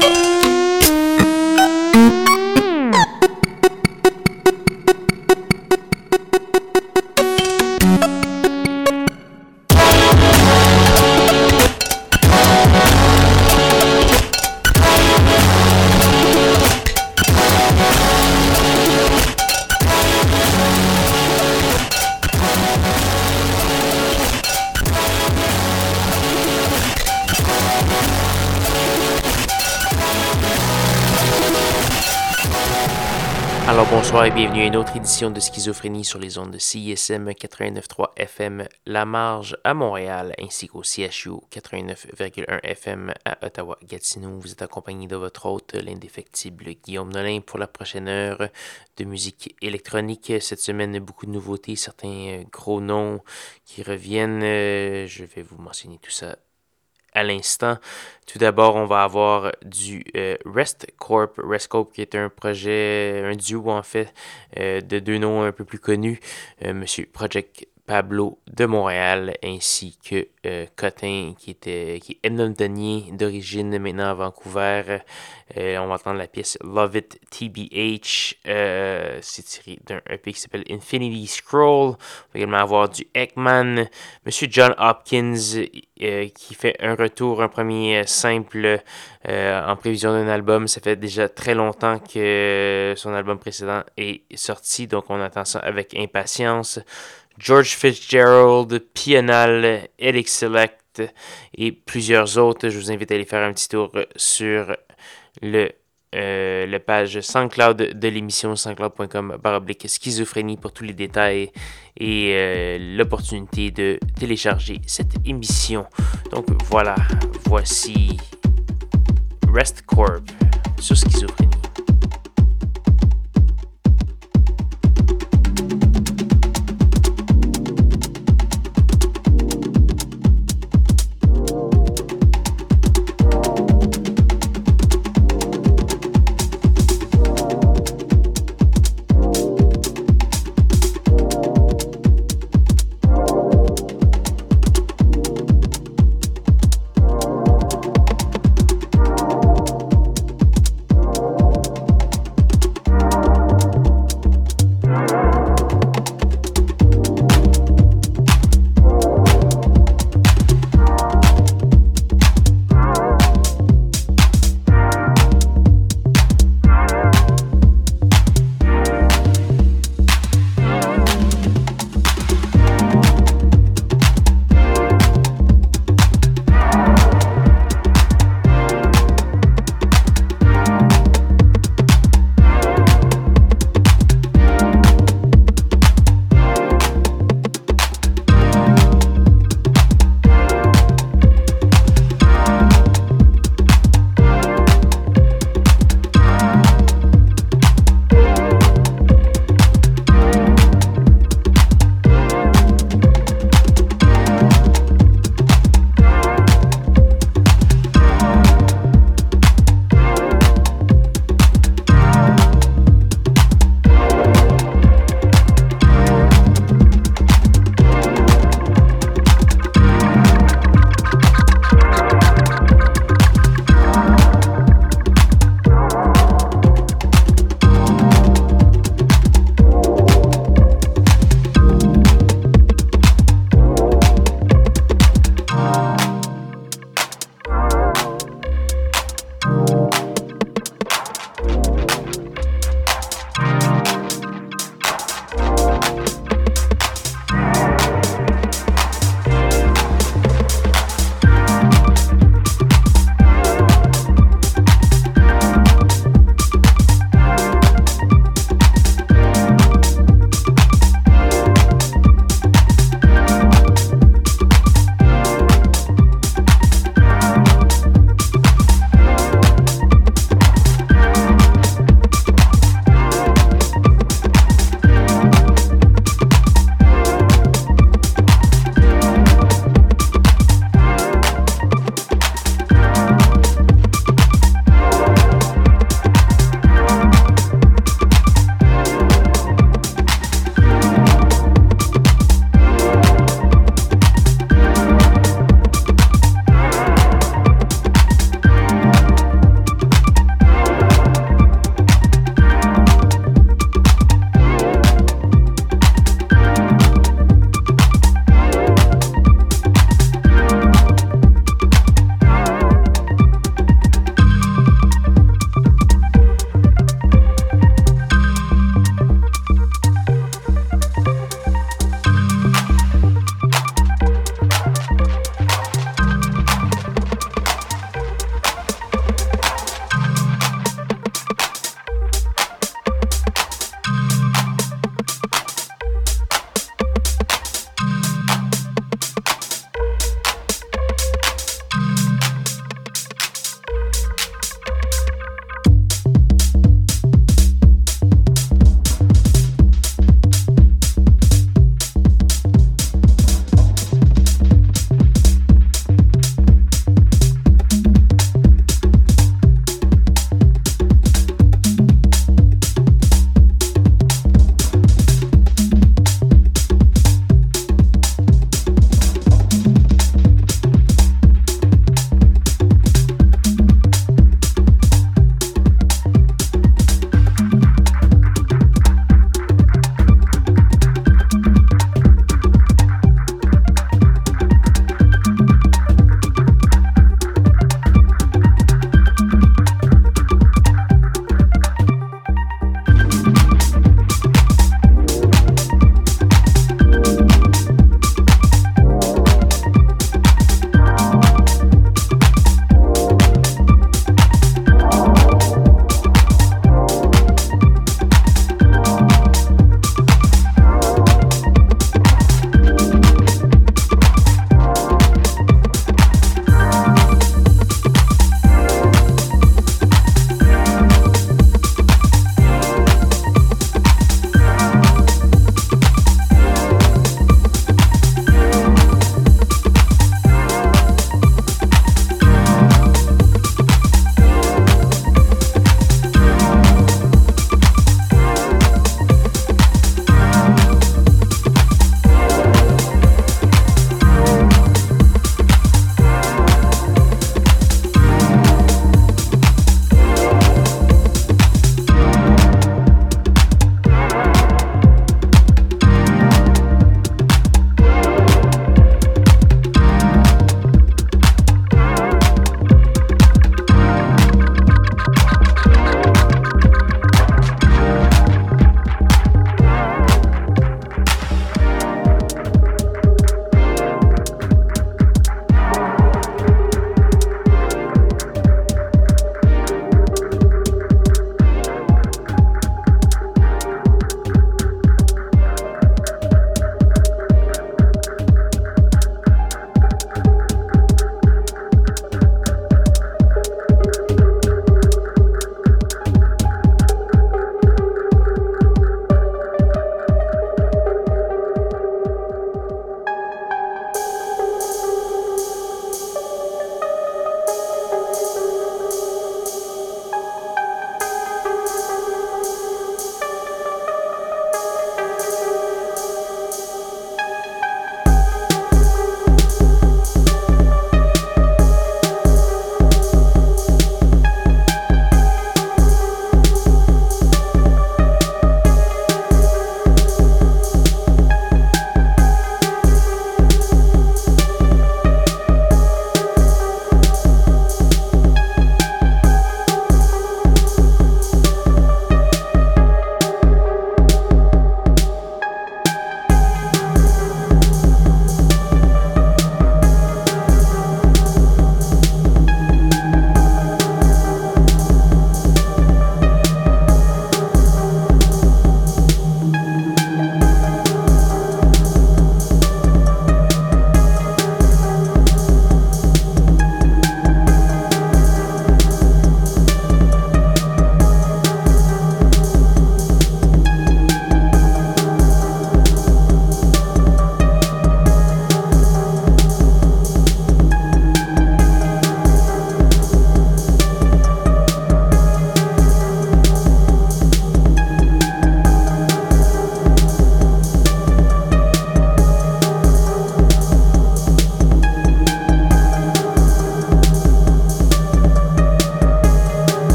Bonsoir et bienvenue à une autre édition de Schizophrénie sur les ondes de CISM 89.3 FM La Marge à Montréal ainsi qu'au CHU 89.1 FM à Ottawa-Gatineau. Vous êtes accompagné de votre hôte, l'indéfectible Guillaume Nolin pour la prochaine heure de musique électronique. Cette semaine, beaucoup de nouveautés, certains euh, gros noms qui reviennent. Euh, je vais vous mentionner tout ça à l'instant. Tout d'abord, on va avoir du euh, Rest Corp, Rest Corp qui est un projet, un duo en fait, euh, de deux noms un peu plus connus, euh, Monsieur Project Pablo de Montréal ainsi que euh, Cotin qui était qui est d'origine maintenant à Vancouver. Euh, on va entendre la pièce Love It TBH. Euh, c'est tiré d'un EP qui s'appelle Infinity Scroll. On va également avoir du Ekman, Monsieur John Hopkins qui fait un retour, un premier simple en prévision d'un album. Ça fait déjà très longtemps que son album précédent est sorti, donc on attend ça avec impatience. George Fitzgerald, Pianal, Eric Select et plusieurs autres. Je vous invite à aller faire un petit tour sur le euh, la page SoundCloud de l'émission soundcloud.com baroblique schizophrénie pour tous les détails et euh, l'opportunité de télécharger cette émission. Donc voilà, voici Rest Corp sur schizophrénie.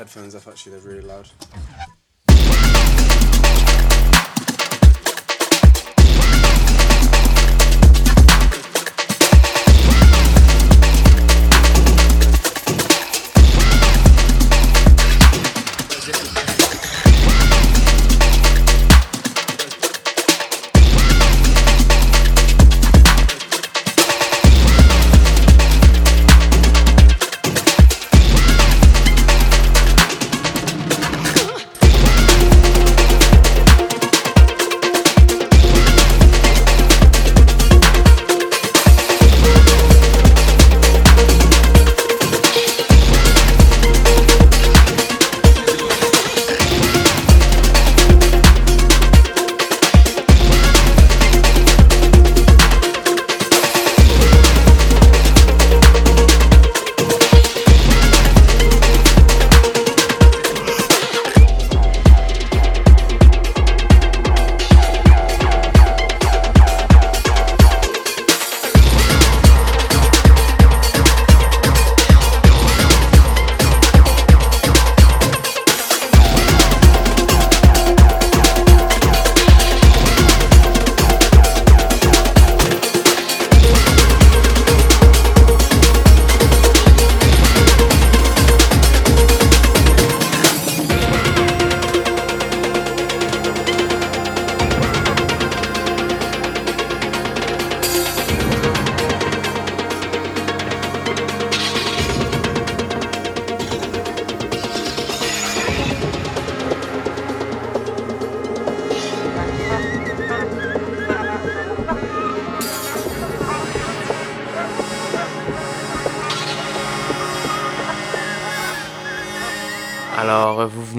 Headphones off, actually, they're really loud.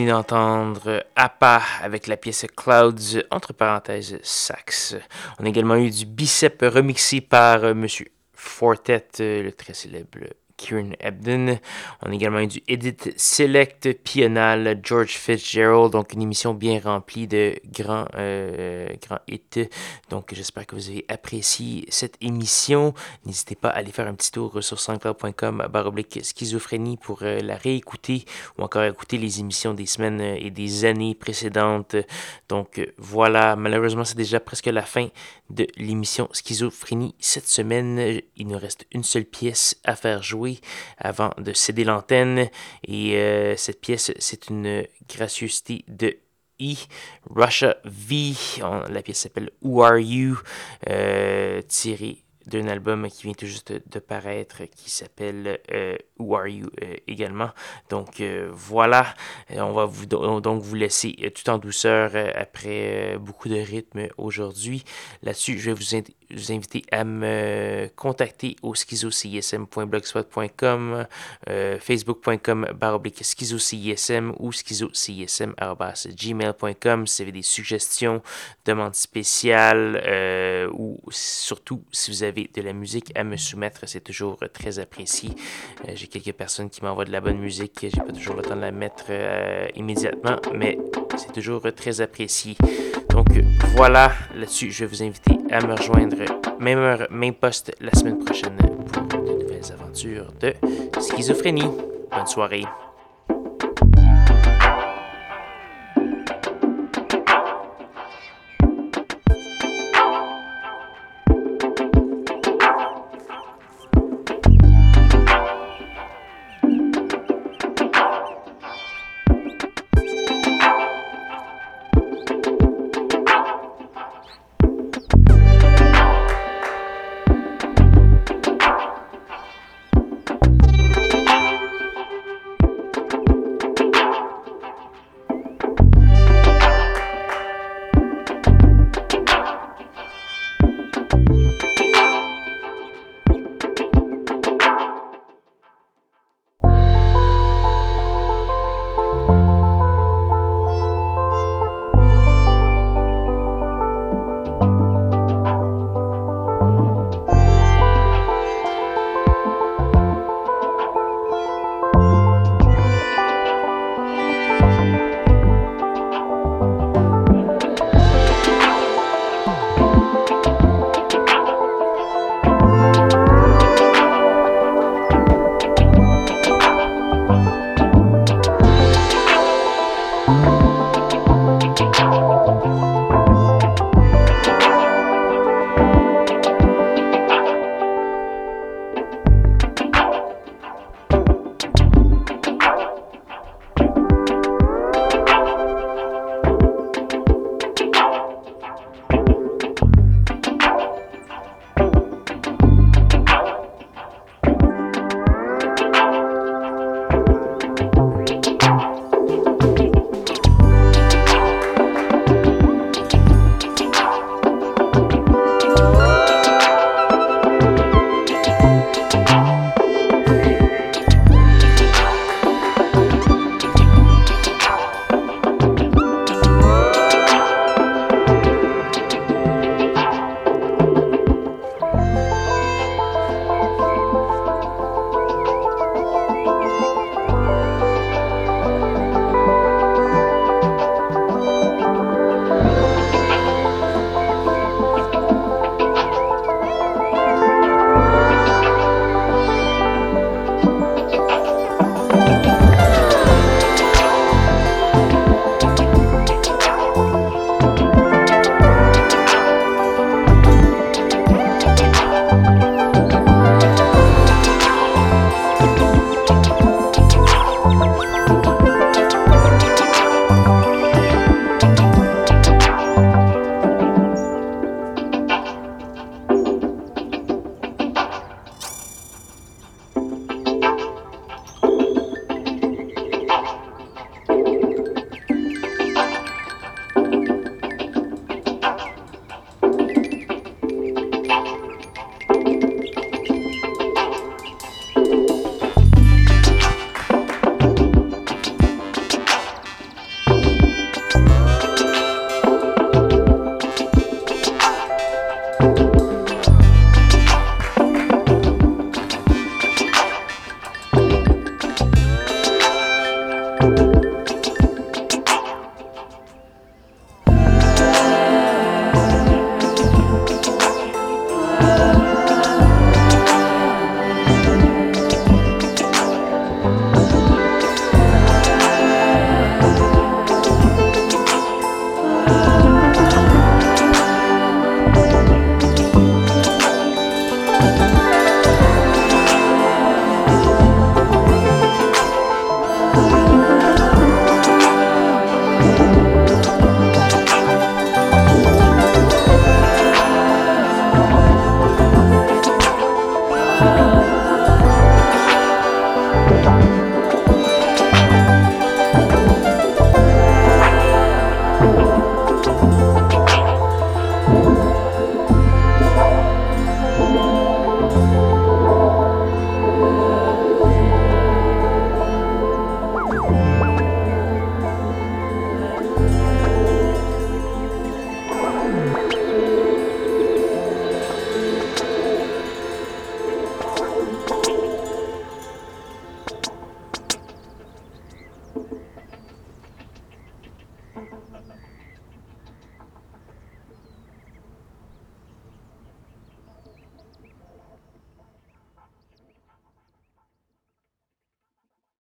D'entendre APA avec la pièce Clouds, entre parenthèses sax. On a également eu du Bicep remixé par euh, Monsieur Fortet, euh, le très célèbre Kieran Ebden. On a également eu du Edit Select Pianal George Fitzgerald, donc une émission bien remplie de grands, euh, grands hits. Donc j'espère que vous avez apprécié cette émission. N'hésitez pas à aller faire un petit tour sur sanscloud.com baroblique schizophrénie pour euh, la réécouter ou encore écouter les émissions des semaines et des années précédentes. Donc voilà, malheureusement c'est déjà presque la fin de l'émission Schizophrénie cette semaine. Il nous reste une seule pièce à faire jouer avant de céder l'antenne. Et euh, cette pièce, c'est une gracieuseté de E, Russia V. la pièce s'appelle Who Are You, euh, tirée d'un album qui vient tout juste de paraître qui s'appelle euh, Who Are You euh, également. Donc euh, voilà, on va vous donc vous laisser tout en douceur après beaucoup de rythme aujourd'hui. Là-dessus, je vais vous, inviter à me contacter au schizocism.blogspot.com, facebook.com baroblique schizocism ou schizocism.gmail.com si vous avez des suggestions, demandes spéciales ou surtout si vous avez de la musique à me soumettre, c'est toujours très apprécié. Euh, quelques personnes qui m'envoient de la bonne musique, j'ai pas toujours le temps de la mettre euh, immédiatement, mais c'est toujours très apprécié. Donc voilà, là-dessus, je vais vous inviter à me rejoindre même heure, même poste la semaine prochaine pour de nouvelles aventures de schizophrénie. Bonne soirée.